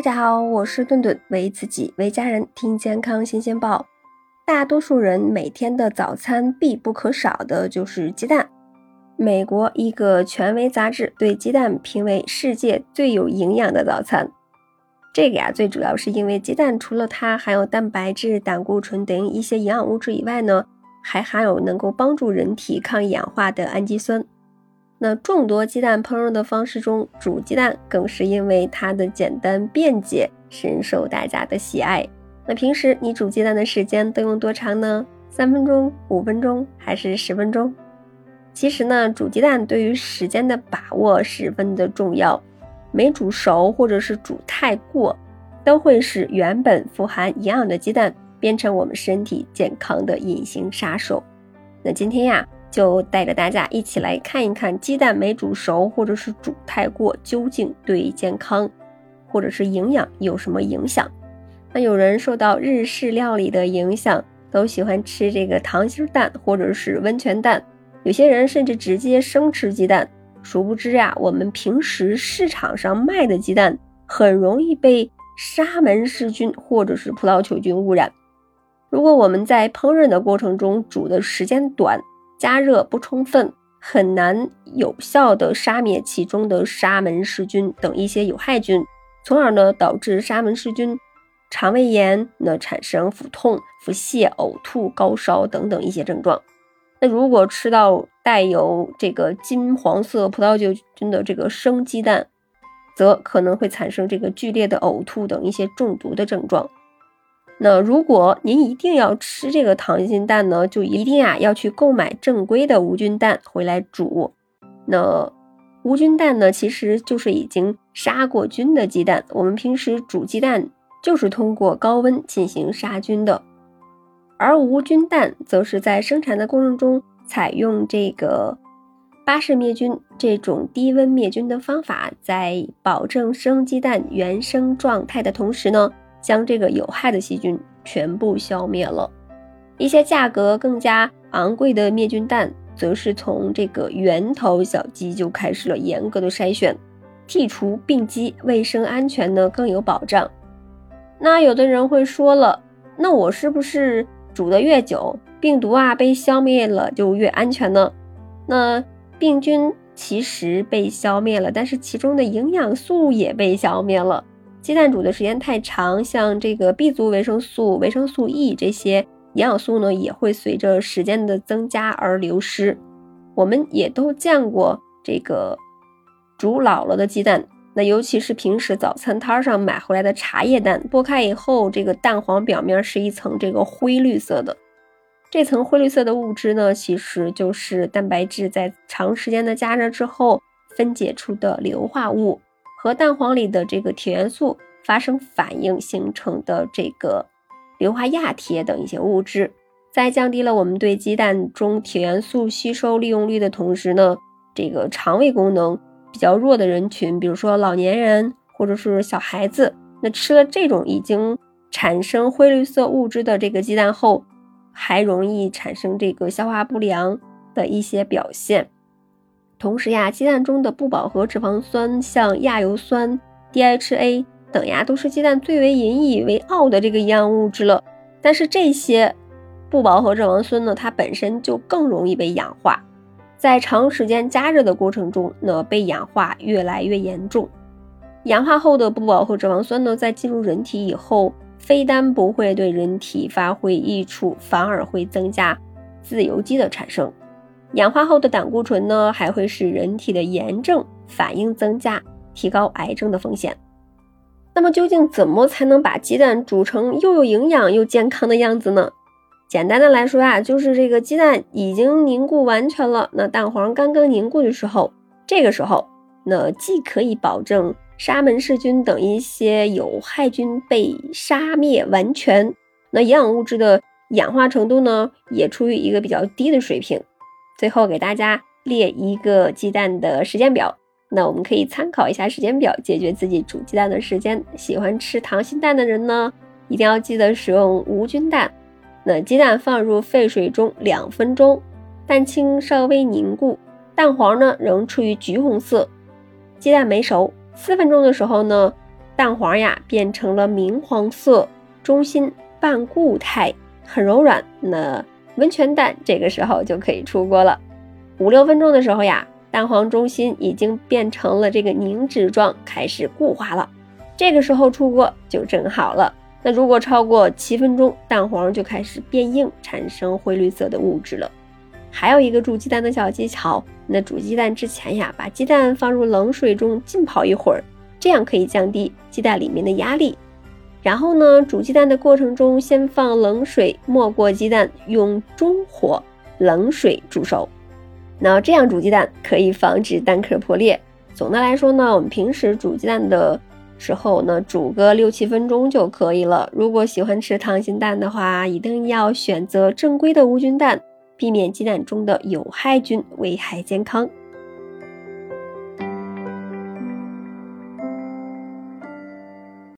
大家好，我是顿顿，为自己为家人听健康新鲜报。大多数人每天的早餐必不可少的就是鸡蛋。美国一个权威杂志对鸡蛋评为世界最有营养的早餐。这个呀，最主要是因为鸡蛋除了它含有蛋白质、胆固醇等一些营养物质以外呢，还含有能够帮助人体抗氧化的氨基酸。那众多鸡蛋烹饪的方式中，煮鸡蛋更是因为它的简单便捷，深受大家的喜爱。那平时你煮鸡蛋的时间都用多长呢？三分钟、五分钟还是十分钟？其实呢，煮鸡蛋对于时间的把握十分的重要，没煮熟或者是煮太过，都会使原本富含营养的鸡蛋变成我们身体健康的隐形杀手。那今天呀。就带着大家一起来看一看鸡蛋没煮熟或者是煮太过，究竟对健康或者是营养有什么影响？那有人受到日式料理的影响，都喜欢吃这个溏心蛋或者是温泉蛋，有些人甚至直接生吃鸡蛋。殊不知呀，我们平时市场上卖的鸡蛋很容易被沙门氏菌或者是葡萄球菌污染。如果我们在烹饪的过程中煮的时间短，加热不充分，很难有效的杀灭其中的沙门氏菌等一些有害菌，从而呢导致沙门氏菌肠胃炎，那产生腹痛、腹泻、呕吐、高烧等等一些症状。那如果吃到带有这个金黄色葡萄球菌的这个生鸡蛋，则可能会产生这个剧烈的呕吐等一些中毒的症状。那如果您一定要吃这个溏心蛋呢，就一定啊要去购买正规的无菌蛋回来煮。那无菌蛋呢，其实就是已经杀过菌的鸡蛋。我们平时煮鸡蛋就是通过高温进行杀菌的，而无菌蛋则是在生产的过程中采用这个巴氏灭菌这种低温灭菌的方法，在保证生鸡蛋原生状态的同时呢。将这个有害的细菌全部消灭了。一些价格更加昂贵的灭菌蛋，则是从这个源头小鸡就开始了严格的筛选，剔除病机，卫生安全呢更有保障。那有的人会说了，那我是不是煮的越久，病毒啊被消灭了就越安全呢？那病菌其实被消灭了，但是其中的营养素也被消灭了。鸡蛋煮的时间太长，像这个 B 族维生素、维生素 E 这些营养素呢，也会随着时间的增加而流失。我们也都见过这个煮老了的鸡蛋，那尤其是平时早餐摊上买回来的茶叶蛋，剥开以后，这个蛋黄表面是一层这个灰绿色的。这层灰绿色的物质呢，其实就是蛋白质在长时间的加热之后分解出的硫化物。和蛋黄里的这个铁元素发生反应形成的这个硫化亚铁等一些物质，在降低了我们对鸡蛋中铁元素吸收利用率的同时呢，这个肠胃功能比较弱的人群，比如说老年人或者是小孩子，那吃了这种已经产生灰绿色物质的这个鸡蛋后，还容易产生这个消化不良的一些表现。同时呀，鸡蛋中的不饱和脂肪酸，像亚油酸、DHA 等呀，都是鸡蛋最为引以为傲的这个营养物质了。但是这些不饱和脂肪酸呢，它本身就更容易被氧化，在长时间加热的过程中呢，被氧化越来越严重。氧化后的不饱和脂肪酸呢，在进入人体以后，非但不会对人体发挥益处，反而会增加自由基的产生。氧化后的胆固醇呢，还会使人体的炎症反应增加，提高癌症的风险。那么究竟怎么才能把鸡蛋煮成又有营养又健康的样子呢？简单的来说啊，就是这个鸡蛋已经凝固完全了，那蛋黄刚刚凝固的时候，这个时候，那既可以保证沙门氏菌等一些有害菌被杀灭完全，那营养物质的氧化程度呢，也处于一个比较低的水平。最后给大家列一个鸡蛋的时间表，那我们可以参考一下时间表，解决自己煮鸡蛋的时间。喜欢吃溏心蛋的人呢，一定要记得使用无菌蛋。那鸡蛋放入沸水中两分钟，蛋清稍微凝固，蛋黄呢仍处于橘红色，鸡蛋没熟。四分钟的时候呢，蛋黄呀变成了明黄色，中心半固态，很柔软，那温泉蛋这个时候就可以出锅了。五六分钟的时候呀，蛋黄中心已经变成了这个凝脂状，开始固化了。这个时候出锅就正好了。那如果超过七分钟，蛋黄就开始变硬，产生灰绿色的物质了。还有一个煮鸡蛋的小技巧，那煮鸡蛋之前呀，把鸡蛋放入冷水中浸泡一会儿，这样可以降低鸡蛋里面的压力。然后呢，煮鸡蛋的过程中，先放冷水没过鸡蛋，用中火冷水煮熟。那这样煮鸡蛋可以防止蛋壳破裂。总的来说呢，我们平时煮鸡蛋的时候呢，煮个六七分钟就可以了。如果喜欢吃溏心蛋的话，一定要选择正规的无菌蛋。避免鸡蛋中的有害菌危害健康。